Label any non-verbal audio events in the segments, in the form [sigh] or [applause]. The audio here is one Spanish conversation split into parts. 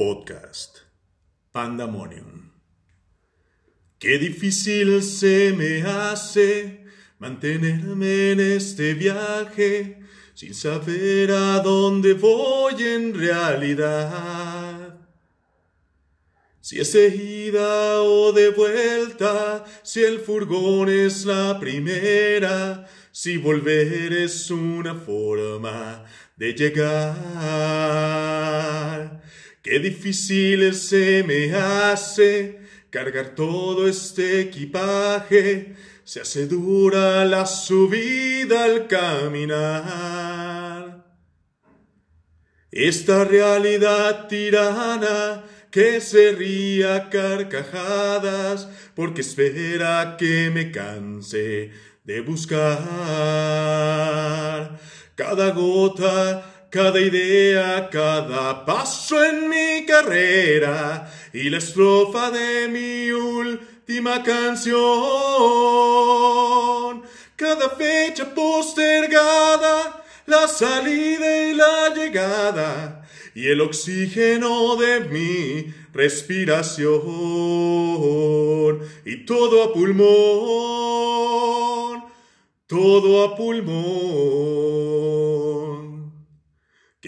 Podcast Pandemonium. Qué difícil se me hace mantenerme en este viaje sin saber a dónde voy en realidad. Si es de ida o de vuelta, si el furgón es la primera, si volver es una forma de llegar. Qué difícil se me hace cargar todo este equipaje, se hace dura la subida al caminar. Esta realidad tirana que se ría carcajadas porque espera que me canse de buscar cada gota, cada idea, cada paso en mi carrera y la estrofa de mi última canción. Cada fecha postergada, la salida y la llegada y el oxígeno de mi respiración y todo a pulmón, todo a pulmón.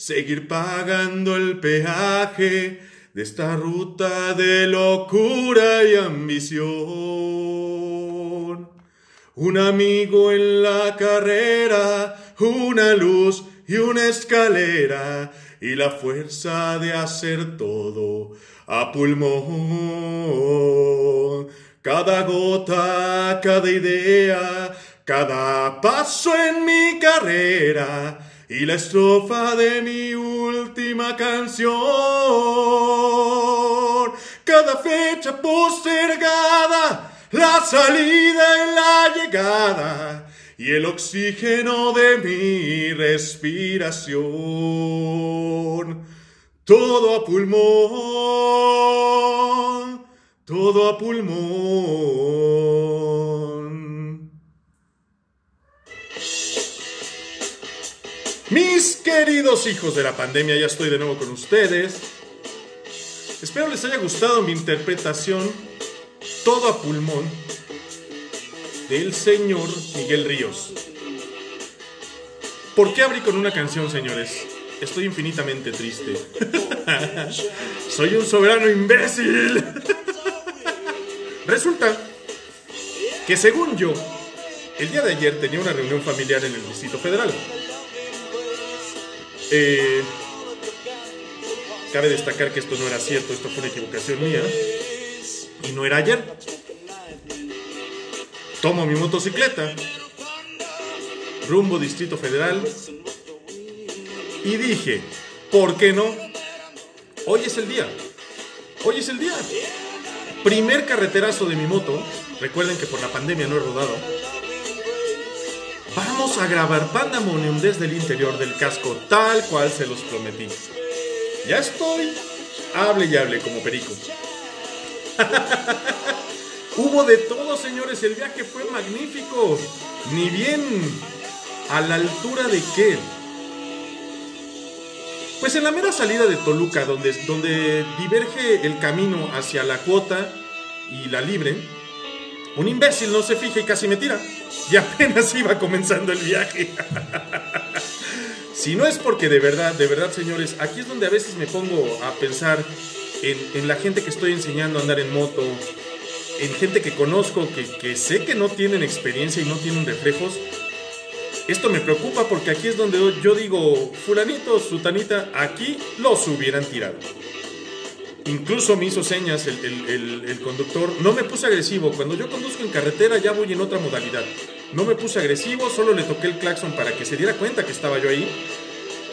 seguir pagando el peaje de esta ruta de locura y ambición. Un amigo en la carrera, una luz y una escalera y la fuerza de hacer todo a pulmón. Cada gota, cada idea, cada paso en mi carrera y la estrofa de mi última canción. Cada fecha postergada, la salida y la llegada y el oxígeno de mi respiración. Todo a pulmón, todo a pulmón. Mis queridos hijos de la pandemia, ya estoy de nuevo con ustedes. Espero les haya gustado mi interpretación, todo a pulmón, del señor Miguel Ríos. ¿Por qué abrí con una canción, señores? Estoy infinitamente triste. [laughs] Soy un soberano imbécil. [laughs] Resulta que según yo, el día de ayer tenía una reunión familiar en el Distrito Federal. Eh, cabe destacar que esto no era cierto, esto fue una equivocación mía. Y no era ayer. Tomo mi motocicleta, rumbo Distrito Federal, y dije, ¿por qué no? Hoy es el día. Hoy es el día. Primer carreterazo de mi moto. Recuerden que por la pandemia no he rodado. Vamos a grabar Pandemonium desde el interior del casco, tal cual se los prometí. Ya estoy. Hable y hable como perico. [laughs] Hubo de todo, señores. El viaje fue magnífico. Ni bien a la altura de qué. Pues en la mera salida de Toluca, donde, donde diverge el camino hacia la cuota y la libre, un imbécil no se fija y casi me tira. Y apenas [laughs] iba comenzando el viaje. si no es porque de verdad, de verdad, señores, aquí es donde a veces me pongo a pensar en, la gente que estoy enseñando a andar en moto, en gente que conozco, que, que sé que no tienen experiencia y no tienen reflejos. Esto me preocupa porque aquí es donde yo digo, fulanito, sutanita, aquí los hubieran tirado. Incluso me hizo señas el, conductor. No me puse agresivo. Cuando yo conduzco en carretera ya voy en otra modalidad. No me puse agresivo, solo le toqué el claxon para que se diera cuenta que estaba yo ahí.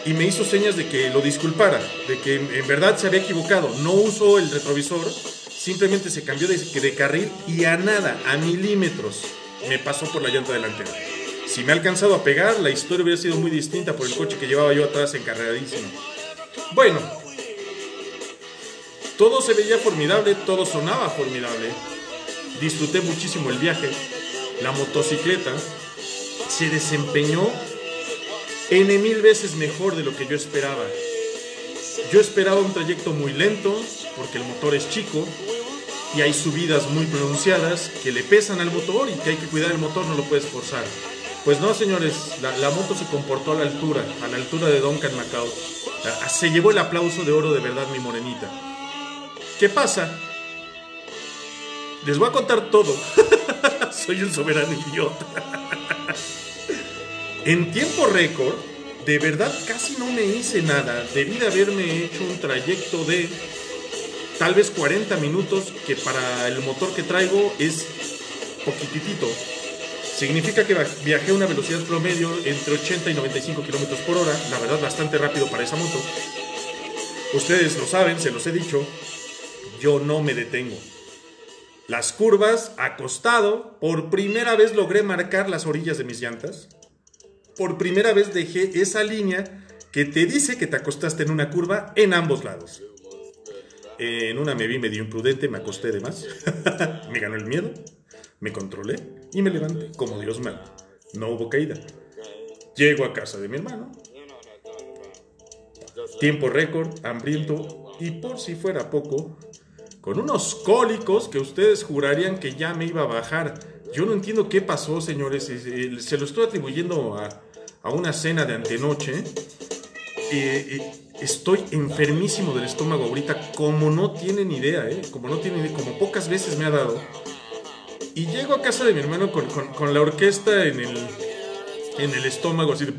y me hizo señas de que lo disculpara, de que en verdad se había equivocado. No usó el retrovisor, simplemente se cambió de, de carril y a nada, a milímetros, me pasó por la llanta delantera. Si me ha alcanzado a pegar, la historia hubiera sido muy distinta por el coche que llevaba yo atrás encarregadísimo. Bueno, todo se veía formidable, todo sonaba formidable. Disfruté muchísimo el viaje. La motocicleta se desempeñó N mil veces mejor de lo que yo esperaba. Yo esperaba un trayecto muy lento, porque el motor es chico, y hay subidas muy pronunciadas que le pesan al motor y que hay que cuidar el motor, no lo puedes forzar. Pues no, señores, la, moto se comportó a la altura, a la altura de Duncan Macao. Se llevó el aplauso de oro de verdad, mi morenita. ¿Qué pasa? Les voy a contar todo. [laughs] Soy un soberano idiota. en tiempo récord, de verdad casi no me hice nada. Debí de haberme hecho un trayecto de tal vez 40 minutos, que para el motor que traigo es poquitito. Significa que viajé a una velocidad promedio entre 80 y 95 kilómetros por hora, la verdad bastante rápido para esa moto. Ustedes lo saben, se los he dicho, yo no me detengo. Las curvas, acostado, por primera vez logré marcar las orillas de mis llantas. Por primera vez dejé esa línea que te dice que te acostaste en una curva en ambos lados. En una me vi medio imprudente, me acosté de más. [laughs] me ganó el miedo. Me controlé y me levanté como Dios manda. No hubo caída. Llego a casa de mi hermano. Tiempo récord, hambriento y por si fuera poco, con unos cólicos que ustedes jurarían que ya me iba a bajar. Yo no entiendo qué pasó, señores. Se lo estoy atribuyendo a, una cena de antenoche. estoy enfermísimo del estómago ahorita, como no tienen idea, ¿eh? Como no tienen como pocas veces me ha dado. Y llego a casa de mi hermano con, la orquesta en el, en el estómago, así de...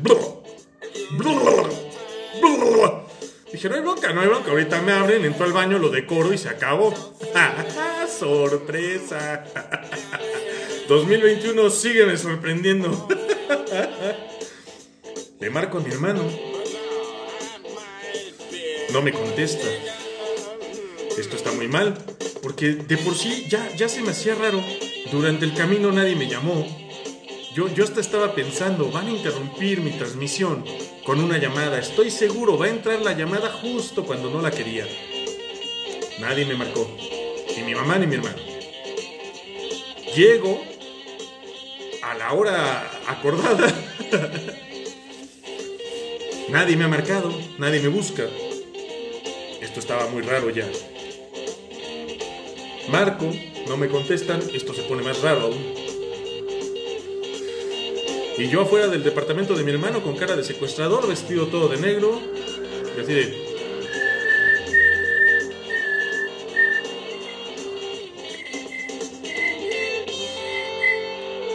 Dije, no hay bronca, no hay bronca. Ahorita me abren, entro al baño, lo decoro y se acabó. [laughs] ¡Sorpresa! [laughs] 2021 sígueme sorprendiendo. [laughs] Le marco a mi hermano. No me contesta. Esto está muy mal, porque de por sí ya, ya se me hacía raro durante el camino nadie me llamó. Yo, yo hasta estaba pensando, van a interrumpir mi transmisión con una llamada. Estoy seguro, va a entrar la llamada justo cuando no la quería. Nadie me marcó. Ni mi mamá ni mi hermano. Llego a la hora acordada. [laughs] nadie me ha marcado, nadie me busca. Esto estaba muy raro ya. Marco, no me contestan, esto se pone más raro aún. Y yo afuera del departamento de mi hermano con cara de secuestrador, vestido todo de negro, y así de...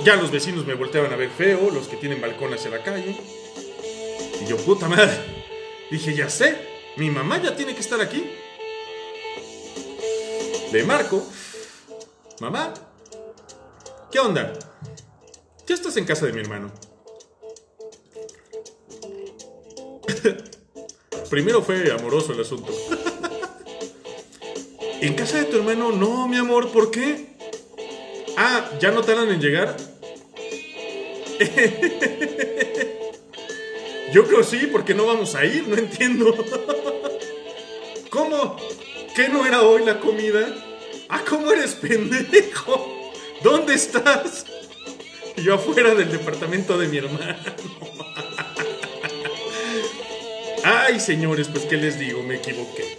Ya los vecinos me volteaban a ver feo, los que tienen balcón hacia la calle. Y yo, puta madre. Dije, ya sé, mi mamá ya tiene que estar aquí. Le marco. Mamá, ¿qué onda? Ya estás en casa de mi hermano. [laughs] Primero fue amoroso el asunto. [laughs] ¿En casa de tu hermano? No, mi amor, ¿por qué? Ah, ¿ya no tardan en llegar? [laughs] Yo creo sí, porque no vamos a ir, no entiendo. ¿Cómo? ¿Qué no era hoy la comida? ¡Ah, cómo eres pendejo! ¿Dónde estás? [laughs] Yo afuera del departamento de mi hermano. [laughs] Ay, señores, pues qué les digo, me equivoqué.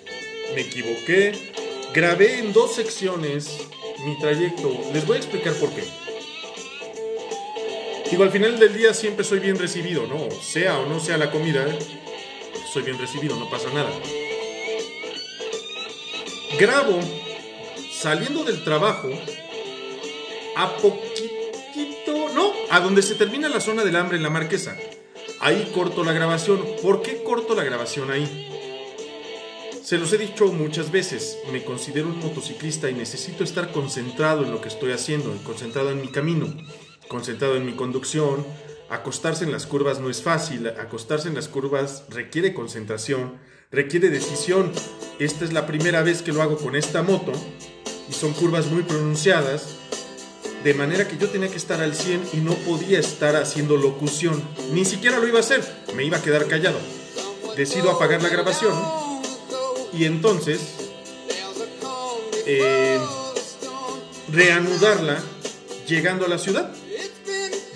Me equivoqué. Grabé en dos secciones mi trayecto. Les voy a explicar por qué. Digo, al final del día siempre soy bien recibido, ¿no? Sea o no sea la comida, soy bien recibido, no pasa nada. Grabo saliendo del trabajo, a no, a donde se termina la zona del hambre en la marquesa. Ahí corto la grabación. ¿Por qué corto la grabación ahí? Se los he dicho muchas veces, me considero un motociclista y necesito estar concentrado en lo que estoy haciendo, concentrado en mi camino, concentrado en mi conducción, Acostarse en las curvas no es fácil, acostarse en las curvas requiere concentración, requiere decisión. Esta es la primera vez que lo hago con esta moto y son curvas muy pronunciadas, de manera que yo tenía que estar al 100 y no podía estar haciendo locución, ni siquiera lo iba a hacer, me iba a quedar callado. Decido apagar la grabación y entonces eh, reanudarla llegando a la ciudad.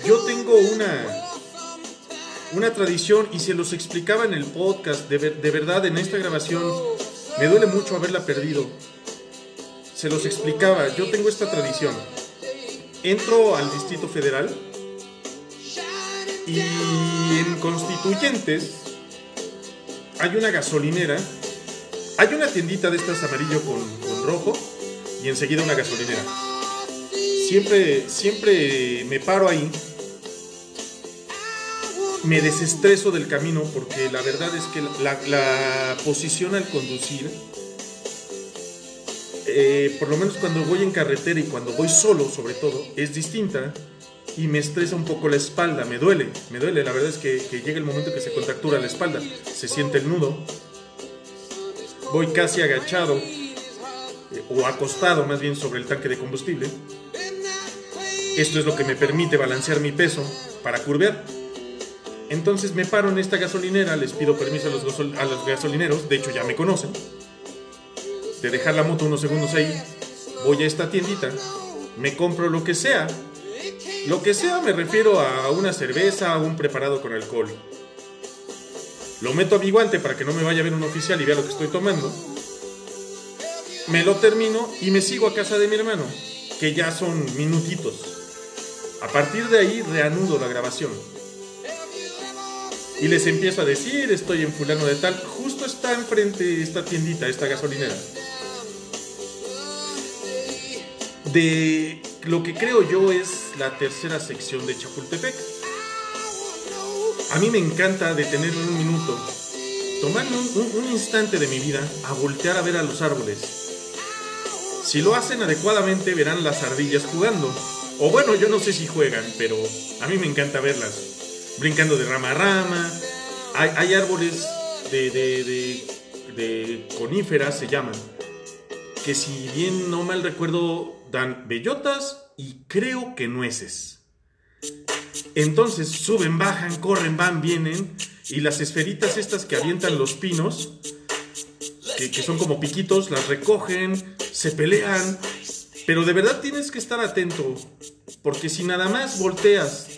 Yo tengo una, una tradición y se los explicaba en el podcast, de, de verdad en esta grabación me duele mucho haberla perdido. Se los explicaba, yo tengo esta tradición. Entro al Distrito Federal y en Constituyentes hay una gasolinera, hay una tiendita de estas amarillo con, con rojo y enseguida una gasolinera. Siempre, siempre me paro ahí me desestreso del camino porque la verdad es que la, la posición al conducir, eh, por lo menos cuando voy en carretera y cuando voy solo sobre todo, es distinta y me estresa un poco la espalda, me duele, me duele, la verdad es que, llega el momento que se contractura la espalda, se siente el nudo, voy casi agachado eh, o acostado más bien sobre el tanque de combustible. Esto es lo que me permite balancear mi peso para curvear. Entonces me paro en esta gasolinera, les pido permiso a los gasolineros, de hecho ya me conocen, de dejar la moto unos segundos ahí, voy a esta tiendita, me compro lo que sea. Lo que sea me refiero a una cerveza o un preparado con alcohol. Lo meto a mi guante para que no me vaya a ver un oficial y vea lo que estoy tomando. Me lo termino y me sigo a casa de mi hermano, que ya son minutitos. A partir de ahí reanudo la grabación. Y les empiezo a decir, estoy en fulano de tal. Justo está enfrente esta tiendita, esta gasolinera. De lo que creo yo es la tercera sección de Chapultepec. A mí me encanta detenerme un minuto, tomarme un, un- un instante de mi vida a voltear a ver a los árboles. Si lo hacen adecuadamente verán las ardillas jugando. O bueno, yo no sé si juegan, pero a mí me encanta verlas. Brincando de rama a rama. Hay, hay árboles de, de- de- de coníferas, se llaman. Que si bien no mal recuerdo, dan bellotas y creo que nueces. Entonces suben, bajan, corren, van, vienen. Y las esferitas estas que avientan los pinos, que, son como piquitos, las recogen, se pelean. Pero de verdad tienes que estar atento, porque si nada más volteas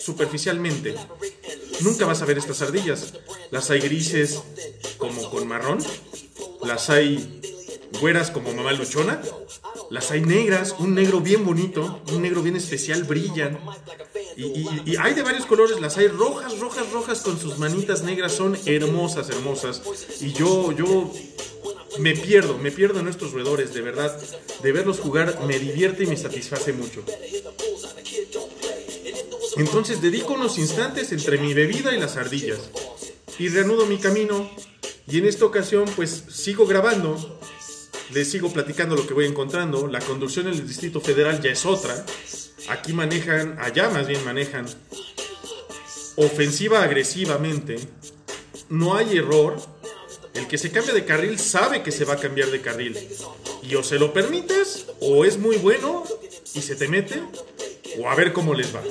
superficialmente, nunca vas a ver estas ardillas. Las hay grises como con marrón, las hay güeras como mamá luchona, las hay negras, un negro bien bonito, un negro bien especial, brillan. Y, hay de varios colores, las hay rojas, rojas, rojas con sus manitas negras, son hermosas, hermosas. Y yo, yo me pierdo, me pierdo en estos roedores, de verdad. De verlos jugar me divierte y me satisface mucho. Entonces dedico unos instantes entre mi bebida y las ardillas. Y reanudo mi camino. Y en esta ocasión pues sigo grabando. Les sigo platicando lo que voy encontrando. La conducción en el Distrito Federal ya es otra. Aquí manejan, allá más bien manejan ofensiva agresivamente. No hay error. El que se cambia de carril sabe que se va a cambiar de carril. Y o se lo permites, o es muy bueno y se te mete, o a ver cómo les va.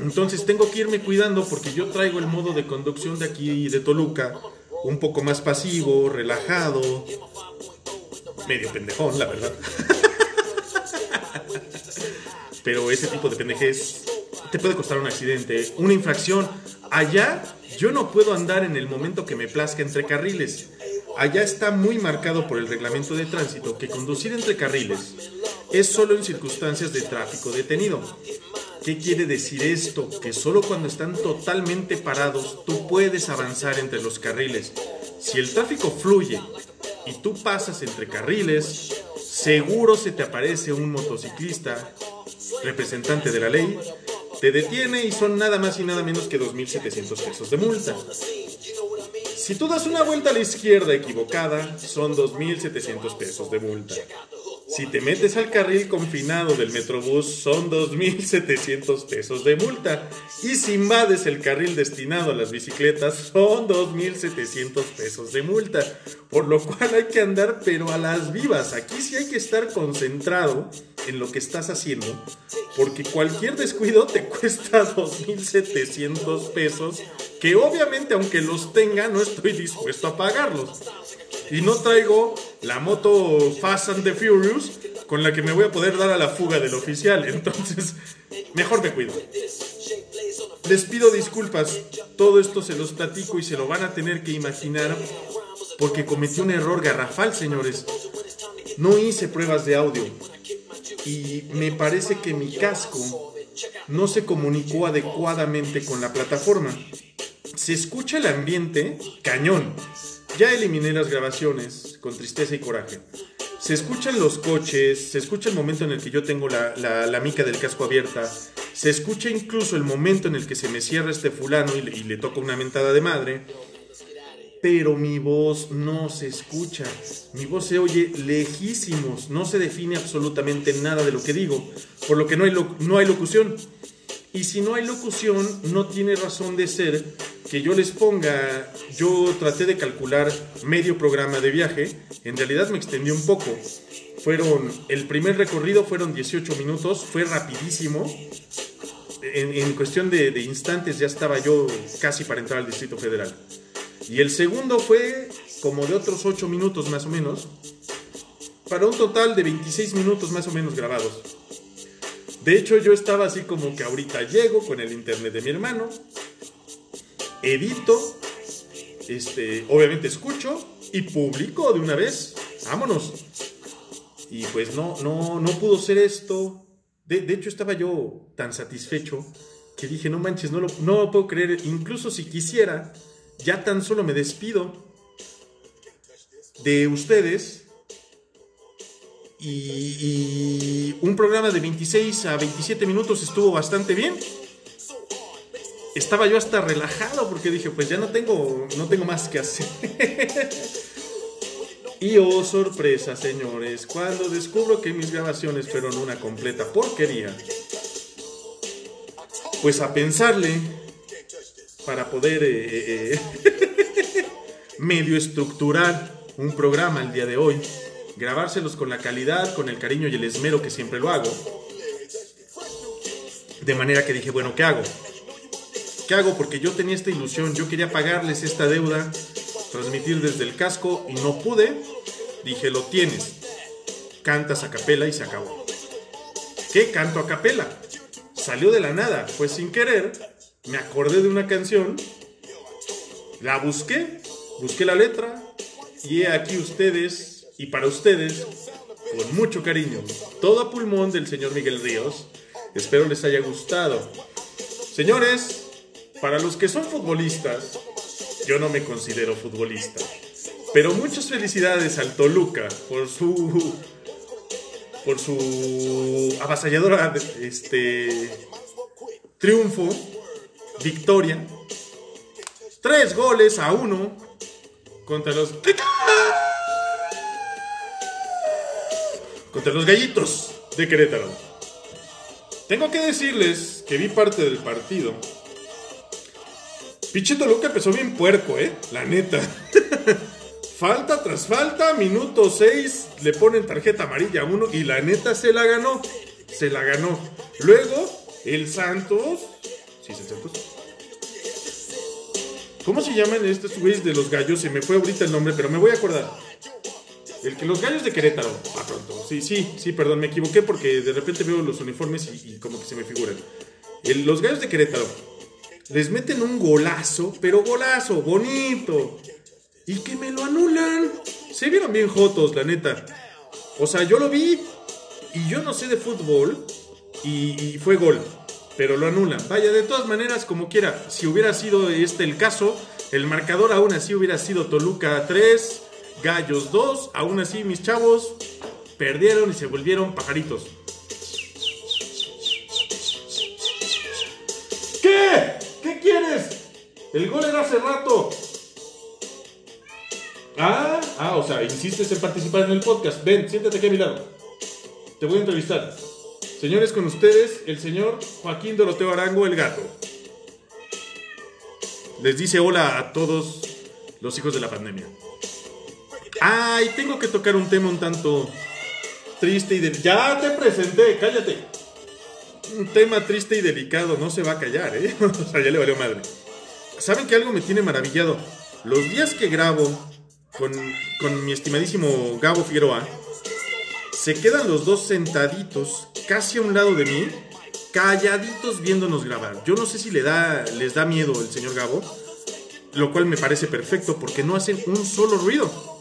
Entonces tengo que irme cuidando porque yo traigo el modo de conducción de aquí de Toluca un poco más pasivo, relajado, medio pendejón, la verdad. Pero ese tipo de pendejez te puede costar un accidente, una infracción. Allá yo no puedo andar en el momento que me plazca entre carriles. Allá está muy marcado por el reglamento de tránsito que conducir entre carriles es solo en circunstancias de tráfico detenido. ¿Qué quiere decir esto? Que solo cuando están totalmente parados tú puedes avanzar entre los carriles. Si el tráfico fluye y tú pasas entre carriles, seguro se te aparece un motociclista, representante de la ley, te detiene y son nada más y nada menos que 2.700 pesos de multa. Si tú das una vuelta a la izquierda equivocada, son 2.700 pesos de multa. Si te metes al carril confinado del Metrobús son 2.700 pesos de multa. Y si invades el carril destinado a las bicicletas son 2.700 pesos de multa. Por lo cual hay que andar pero a las vivas. Aquí sí hay que estar concentrado en lo que estás haciendo. Porque cualquier descuido te [laughs] cuesta 2.700 pesos. Que obviamente aunque los tenga no estoy dispuesto a pagarlos. Y no traigo la moto Fast and the Furious con la que me voy a poder dar a la fuga del oficial. Entonces, mejor me cuido. Les pido disculpas. Todo esto se los platico y se lo van a tener que imaginar porque cometí un error garrafal, señores. No hice pruebas de audio. Y me parece que mi casco no se comunicó adecuadamente con la plataforma. Se escucha el ambiente cañón ya eliminé las grabaciones con tristeza y coraje. Se escuchan los coches, se escucha el momento en el que yo tengo la, la, mica del casco abierta, se escucha incluso el momento en el que se me cierra este fulano y le, y toca una mentada de madre, pero mi voz no se escucha, mi voz se oye lejísimos, no se define absolutamente nada de lo que digo, por lo que no hay, no hay locución. Y si no hay locución, no tiene razón de ser que yo les ponga, yo traté de calcular medio programa de viaje, en realidad me extendió un poco. Fueron, el primer recorrido fueron 18 minutos, fue rapidísimo. En, cuestión de, de, instantes ya estaba yo casi para entrar al Distrito Federal. Y el segundo fue como de otros 8 minutos más o menos, para un total de 26 minutos más o menos grabados. De hecho, yo estaba así como que ahorita llego con el internet de mi hermano, edito, este, obviamente escucho y publico de una vez. Vámonos. Y pues no, no, no pudo ser esto. De, hecho, estaba yo tan satisfecho que dije, no manches, no lo, no lo puedo creer. Incluso si quisiera, ya tan solo me despido de ustedes y, un programa de 26 a 27 minutos estuvo bastante bien. Estaba yo hasta relajado porque dije, pues ya no tengo, no tengo más que hacer. [laughs] y oh sorpresa, señores, cuando descubro que mis grabaciones fueron una completa porquería, pues a pensarle para poder eh, eh, eh, [laughs] medio estructurar un programa el día de hoy grabárselos con la calidad, con el cariño y el esmero que siempre lo hago. De manera que dije, bueno, ¿qué hago? ¿Qué hago? Porque yo tenía esta ilusión, yo quería pagarles esta deuda, transmitir desde el casco y no pude. Dije, lo tienes. Cantas a capela y se acabó. ¿Qué canto a capela? Salió de la nada, fue sin querer. Me acordé de una canción, la busqué, busqué la letra y he aquí ustedes y para ustedes, con mucho cariño, todo a pulmón del señor Miguel Ríos. Espero les haya gustado. Señores, para los que son futbolistas, yo no me considero futbolista. Pero muchas felicidades al Toluca por su por su avasalladora este triunfo, victoria. Tres goles a uno contra los contra los gallitos de Querétaro. Tengo que decirles que vi parte del partido. Pichito Luca empezó bien puerco, ¿eh? La neta. [laughs] falta tras falta, minuto 6, le ponen tarjeta amarilla a uno y la neta se la ganó. Se la ganó. Luego, el Santos. ¿Sí es el Santos? ¿Cómo se llaman estos güeyes de los gallos? Se me fue ahorita el nombre, pero me voy a acordar. El que los gallos de Querétaro. Ah, pronto. Sí, sí, sí, perdón, me equivoqué porque de repente veo los uniformes y, como que se me figuran. los gallos de Querétaro les meten un golazo, pero golazo, bonito. Y que me lo anulan. Se vieron bien jotos, la neta. O sea, yo lo vi y yo no sé de fútbol y, y fue gol. Pero lo anulan. Vaya, de todas maneras, como quiera, si hubiera sido este el caso, el marcador aún así hubiera sido Toluca 3, Gallos 2. Aún así, mis chavos perdieron y se volvieron pajaritos. ¿Qué? ¿Qué quieres? El gol era hace rato. Ah, ah, o sea, insistes en participar en el podcast. Ven, siéntate aquí a mi lado. te voy a entrevistar. Señores, con ustedes, el señor Joaquín Doroteo Arango, el gato. Les dice hola a todos los hijos de la pandemia. Ay, tengo que tocar un tema un tanto triste y delicado. Ya te presenté, cállate. Un tema triste y delicado, no se va a callar, ¿eh? [laughs] o sea, ya le valió madre. ¿Saben que algo me tiene maravillado? Los días que grabo con, con mi estimadísimo Gabo Figueroa, se quedan los dos sentaditos casi a un lado de mí, calladitos viéndonos grabar. Yo no sé si le da, les da miedo el señor Gabo, lo cual me parece perfecto porque no hacen un solo ruido.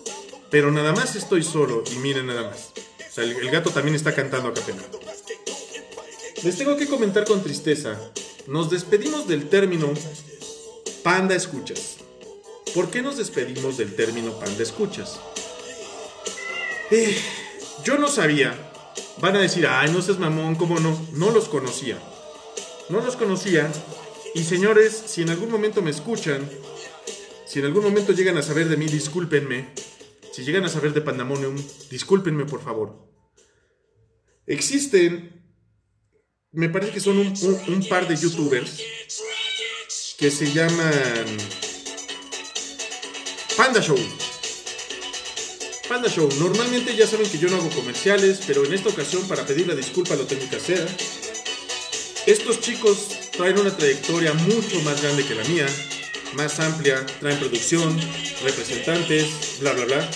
Pero nada más estoy solo y miren nada más. O sea, el, gato también está cantando a capela. Les tengo que comentar con tristeza. Nos despedimos del término panda escuchas. ¿Por qué nos despedimos del término panda escuchas? Eh, yo no sabía. Van a decir, ay, no seas mamón, ¿cómo no? No los conocía. No los conocía. Y señores, si en algún momento me escuchan, si en algún momento llegan a saber de mí, discúlpenme. Si llegan a saber de Pandemonium, discúlpenme por favor. Existen, me parece que son un, un- un par de youtubers que se llaman Panda Show. Panda Show. Normalmente ya saben que yo no hago comerciales, pero en esta ocasión para pedir la disculpa lo tengo que hacer. Estos chicos traen una trayectoria mucho más grande que la mía, más amplia, traen producción, representantes, bla bla bla.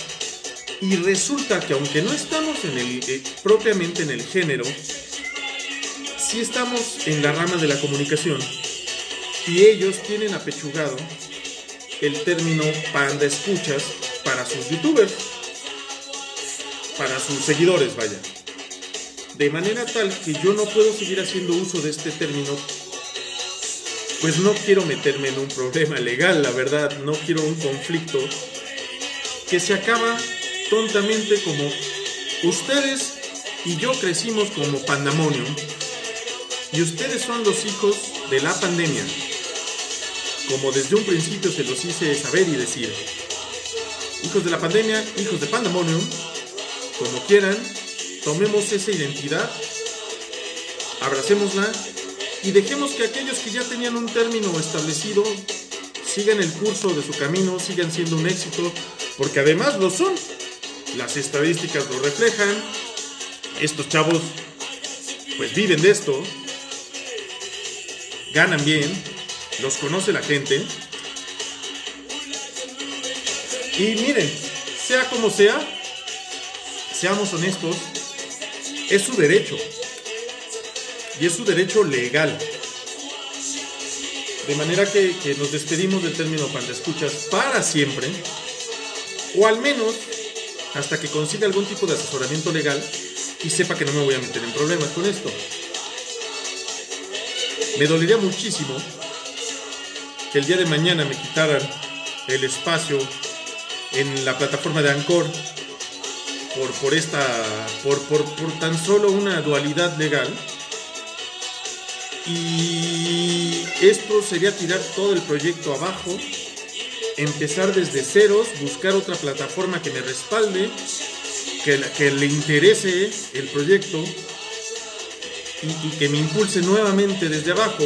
Y resulta que aunque no estamos en el, eh, propiamente en el género, sí estamos en la rama de la comunicación. Y ellos tienen apechugado el término panda escuchas para sus youtubers, para sus seguidores, vaya. De manera tal que yo no puedo seguir haciendo uso de este término, pues no quiero meterme en un problema legal, la verdad, no quiero un conflicto que se acaba tontamente como ustedes y yo crecimos como pandemonium y ustedes son los hijos de la pandemia como desde un principio se los hice saber y decir. Hijos de la pandemia, hijos de Pandemonium, como quieran, tomemos esa identidad, abracémosla y dejemos que aquellos que ya tenían un término establecido sigan el curso de su camino, sigan siendo un éxito, porque además lo son. Las estadísticas lo reflejan. Estos chavos pues viven de esto, ganan bien, los conoce la gente. Y miren, sea como sea, seamos honestos, es su derecho. Y es su derecho legal. De manera que, que nos despedimos del término panda escuchas para siempre. O al menos hasta que consiga algún tipo de asesoramiento legal y sepa que no me voy a meter en problemas con esto. Me dolería muchísimo que el día de mañana me quitaran el espacio en la plataforma de Anchor por, por esta por, por, por tan solo una dualidad legal y esto sería tirar todo el proyecto abajo empezar desde ceros buscar otra plataforma que me respalde que, le interese el proyecto y, que me impulse nuevamente desde abajo,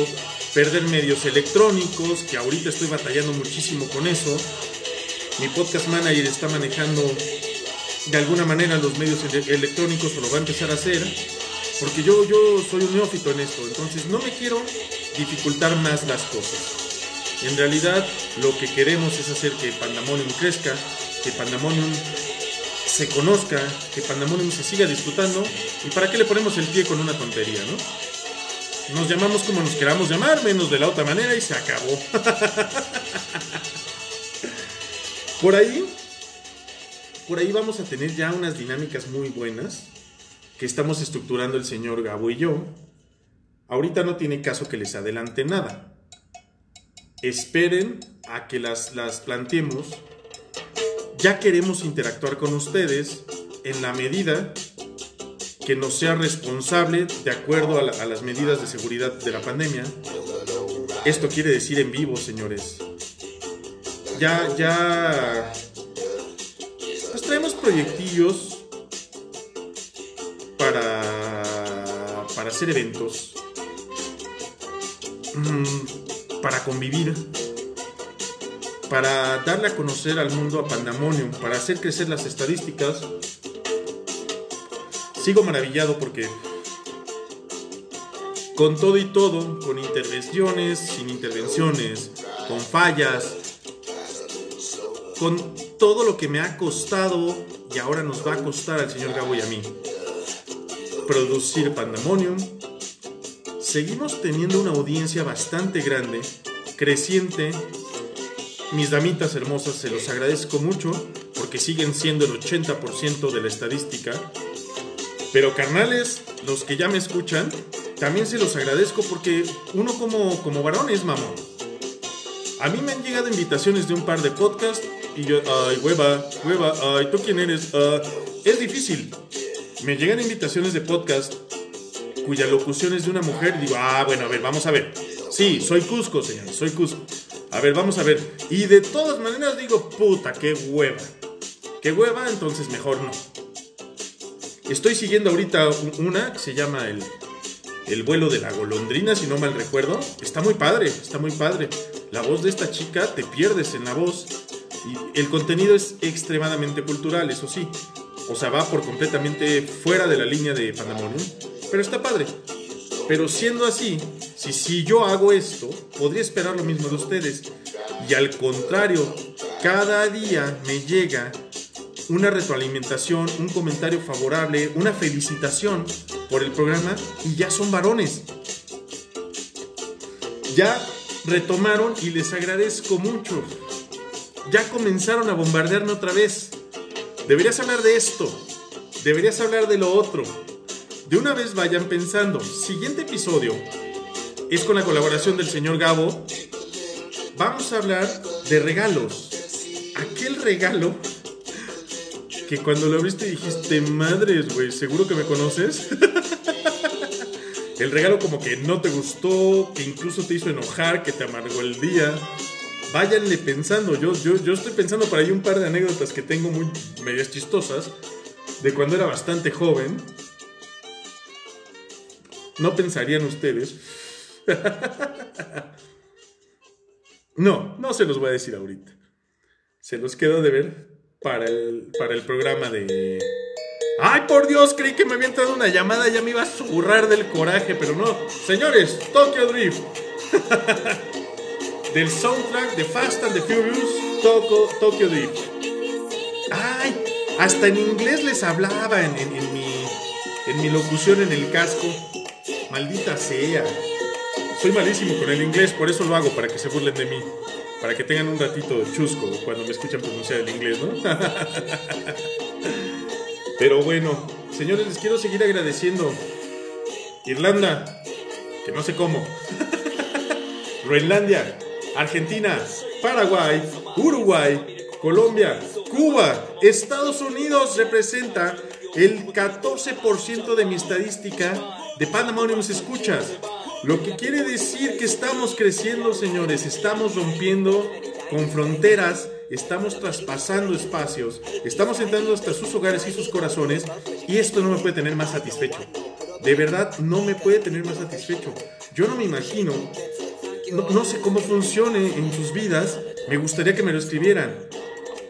perder medios electrónicos, que ahorita estoy batallando muchísimo con eso. Mi podcast manager está manejando de alguna manera los medios ele- electrónicos o lo va a empezar a hacer, porque yo, yo soy un neófito en esto, entonces no me quiero dificultar más las cosas. En realidad lo que queremos es hacer que Pandemonium crezca, que Pandemonium se conozca, que Pandemonium se siga disfrutando y para qué le ponemos el pie con una tontería, ¿no? Nos llamamos como nos queramos llamar, menos de la otra manera y se acabó. [laughs] por ahí, por ahí vamos a tener ya unas dinámicas muy buenas que estamos estructurando el señor Gabo y yo. Ahorita no tiene caso que les adelante nada. Esperen a que las, las planteemos. Ya queremos interactuar con ustedes en la medida que nos sea responsable de acuerdo a, la- a las medidas de seguridad de la pandemia. Esto quiere decir en vivo, señores. Ya, ya... Pues traemos proyectillos para hacer eventos, mm, para convivir, para darle a conocer al mundo a Pandemonium, para hacer crecer las estadísticas. Sigo maravillado porque con todo y todo, con intervenciones, sin intervenciones, con fallas, con todo lo que me ha costado y ahora nos va a costar al señor Gabo y a mí producir Pandemonium, seguimos teniendo una audiencia bastante grande, creciente. Mis damitas hermosas, se los agradezco mucho porque siguen siendo el 80% de la estadística. Pero carnales, los que ya me escuchan, también se los agradezco porque uno como, como varón es mamón. A mí me han llegado invitaciones de un par de podcasts y yo, ay, hueva, hueva, ay, ¿tú quién eres? Ah, es difícil. Me llegan invitaciones de podcast cuya locución es de una mujer digo, ah, bueno, a ver, vamos a ver. Sí, soy Cusco, señor, soy Cusco. A ver, vamos a ver. Y de todas maneras digo, puta, qué hueva. Qué hueva, entonces mejor no. Estoy siguiendo ahorita una que se llama el, el vuelo de la golondrina, si no mal recuerdo. Está muy padre, está muy padre. La voz de esta chica, te pierdes en la voz. Y el contenido es extremadamente cultural, eso sí. O sea, va por completamente fuera de la línea de Pandemonium. Pero está padre. Pero siendo así, si, si yo hago esto, podría esperar lo mismo de ustedes. Y al contrario, cada día me llega una retroalimentación, un comentario favorable, una felicitación por el programa y ya son varones. Ya retomaron y les agradezco mucho. Ya comenzaron a bombardearme otra vez. Deberías hablar de esto. Deberías hablar de lo otro. De una vez vayan pensando. Siguiente episodio es con la colaboración del señor Gabo. Vamos a hablar de regalos. Aquel regalo que cuando lo abriste dijiste, madres, güey, ¿seguro que me conoces? [laughs] el regalo como que no te gustó, que incluso te hizo enojar, que te amargó el día. Váyanle pensando, yo, yo, yo estoy pensando por ahí un par de anécdotas que tengo muy medias chistosas de cuando era bastante joven. No pensarían ustedes. [laughs] no, no se los voy a decir ahorita. Se los quedo de ver para el, para el programa de... ¡Ay, por Dios! Creí que me había entrado una llamada, ya me iba a zurrar del coraje, pero no. Señores, Tokyo Drift. [laughs] del soundtrack de Fast and the Furious, Tokyo, Tokyo Drift. ¡Ay! Hasta en inglés les hablaba en, mi, en mi locución en el casco. Maldita sea. Soy malísimo con el inglés, por eso lo hago, para que se burlen de mí para que tengan un ratito chusco cuando me escuchan pronunciar el inglés, ¿no? [laughs] Pero bueno, señores, les quiero seguir agradeciendo. Irlanda, que no sé cómo. [laughs] Groenlandia, Argentina, Paraguay, Uruguay, Colombia, Cuba, Estados Unidos representa el 14% de mi estadística de Pandemoniums escuchas. Lo que quiere decir que estamos creciendo, señores, estamos rompiendo con fronteras, estamos traspasando espacios, estamos entrando hasta sus hogares y sus corazones y esto no me puede tener más satisfecho. De verdad, no me puede tener más satisfecho. Yo no me imagino, no, sé cómo funcione en sus vidas, me gustaría que me lo escribieran.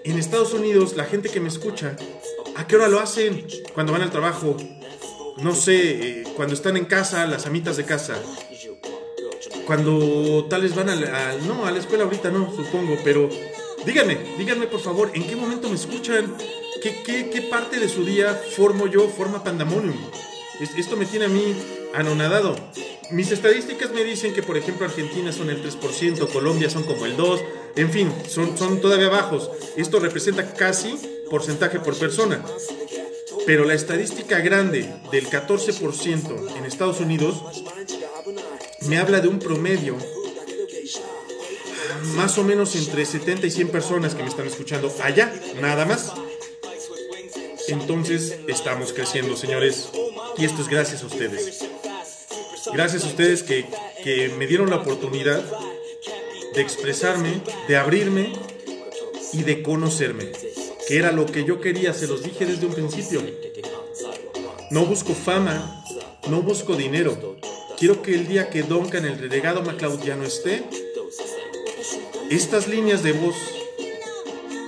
En Estados Unidos, la gente que me escucha, ¿a qué hora lo hacen? Cuando van al trabajo, no sé, eh, cuando están en casa, las amitas de casa. Cuando tales van a, no, a la escuela ahorita no, supongo, pero díganme, díganme por favor, ¿en qué momento me escuchan? ¿Qué, qué, parte de su día formo yo, forma Pandemonium? esto me tiene a mí anonadado. Mis estadísticas me dicen que, por ejemplo, Argentina son el 3%, Colombia son como el 2%, en fin, son, son todavía bajos. Esto representa casi porcentaje por persona. Pero la estadística grande del 14% en Estados Unidos me habla de un promedio más o menos entre 70 y 100 personas que me están escuchando allá, nada más. Entonces estamos creciendo, señores, y esto es gracias a ustedes. Gracias a ustedes que, que me dieron la oportunidad de expresarme, de abrirme y de conocerme que era lo que yo quería, se los dije desde un principio. No busco fama, no busco dinero. Quiero que el día que Duncan, el renegado MacLeod, ya no esté, estas líneas de voz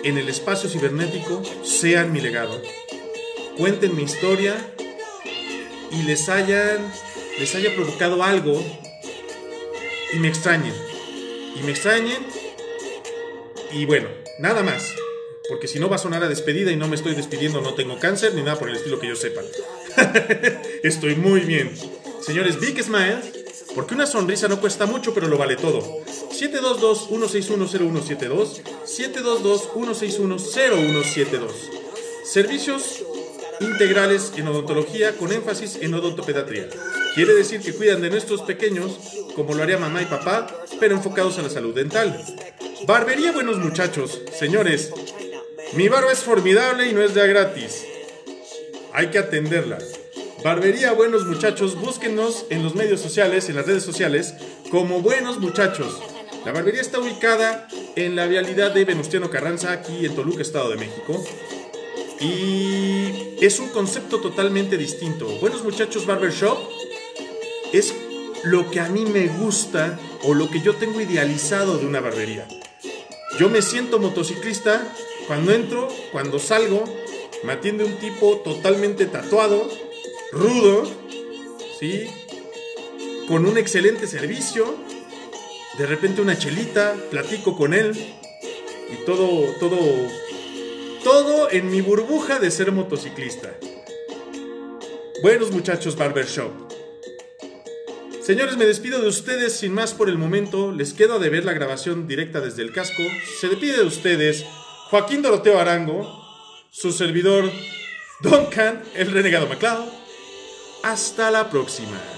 en el espacio cibernético sean mi legado. Cuenten mi historia y les hayan les haya provocado algo y me extrañen. Y me extrañen y bueno, nada más. Porque si no va a sonar a despedida y no me estoy despidiendo, no tengo cáncer ni nada por el estilo que yo sepa. [laughs] estoy muy bien. Señores, Big Smile, porque una sonrisa no cuesta mucho, pero lo vale todo. 722-161-0172, 722-161-0172. Servicios integrales en odontología con énfasis en odontopediatría. Quiere decir que cuidan de nuestros pequeños como lo haría mamá y papá, pero enfocados a la salud dental. Barbería Buenos Muchachos, señores, mi barba es formidable y no es de gratis. Hay que atenderla. Barbería Buenos Muchachos, búsquenos en los medios sociales, en las redes sociales, como Buenos Muchachos. La barbería está ubicada en la vialidad de Venustiano Carranza, aquí en Toluca, Estado de México. Y es un concepto totalmente distinto. Buenos Muchachos Barbershop es lo que a mí me gusta o lo que yo tengo idealizado de una barbería. Yo me siento motociclista cuando entro, cuando salgo, me atiende un tipo totalmente tatuado, rudo, ¿sí? Con un excelente servicio, de repente una chelita, platico con él y todo, todo, todo en mi burbuja de ser motociclista. Buenos muchachos Barbershop. Señores, me despido de ustedes sin más por el momento. Les quedo de ver la grabación directa desde el casco. Se despide de ustedes Joaquín Doroteo Arango, su servidor Duncan, el renegado MacLeod. Hasta la próxima.